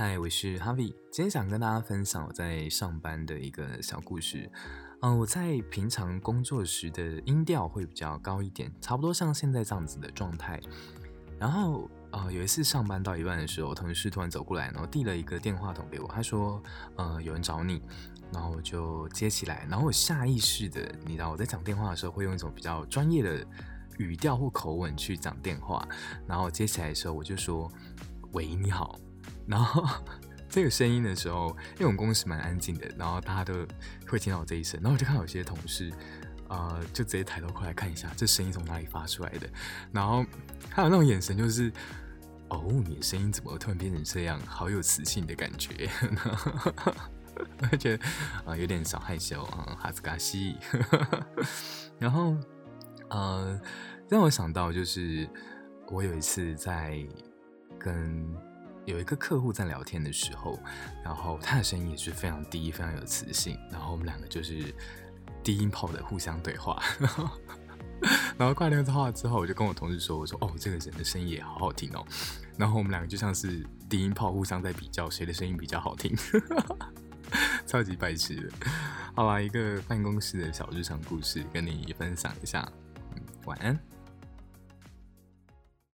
嗨，我是 Harvie，今天想跟大家分享我在上班的一个小故事。嗯、我在平常工作时的音调会比较高一点，差不多像现在这样子的状态。然后，呃，有一次上班到一半的时候，同事突然走过来，然后递了一个电话筒给我，他说：“呃，有人找你。”然后我就接起来，然后我下意识的，你知道我在讲电话的时候会用一种比较专业的语调或口吻去讲电话，然后接起来的时候我就说：“喂，你好。”然后 这个声音的时候，因为我们公司蛮安静的，然后大家都会听到我这一声，然后我就看到有些同事，呃，就直接抬头过来看一下，这声音从哪里发出来的，然后还有那种眼神，就是，哦，你的声音怎么突然变成这样，好有磁性的感觉，我觉得啊、有点小害羞啊，哈斯卡西，然后呃，让我想到就是我有一次在跟。有一个客户在聊天的时候，然后他的声音也是非常低，非常有磁性。然后我们两个就是低音炮的互相对话。然后，然后挂电话之后，我就跟我同事说：“我说哦，这个人的声音也好好听哦。”然后我们两个就像是低音炮互相在比较谁的声音比较好听，超级白痴的。好吧，一个办公室的小日常故事跟你分享一下。晚安。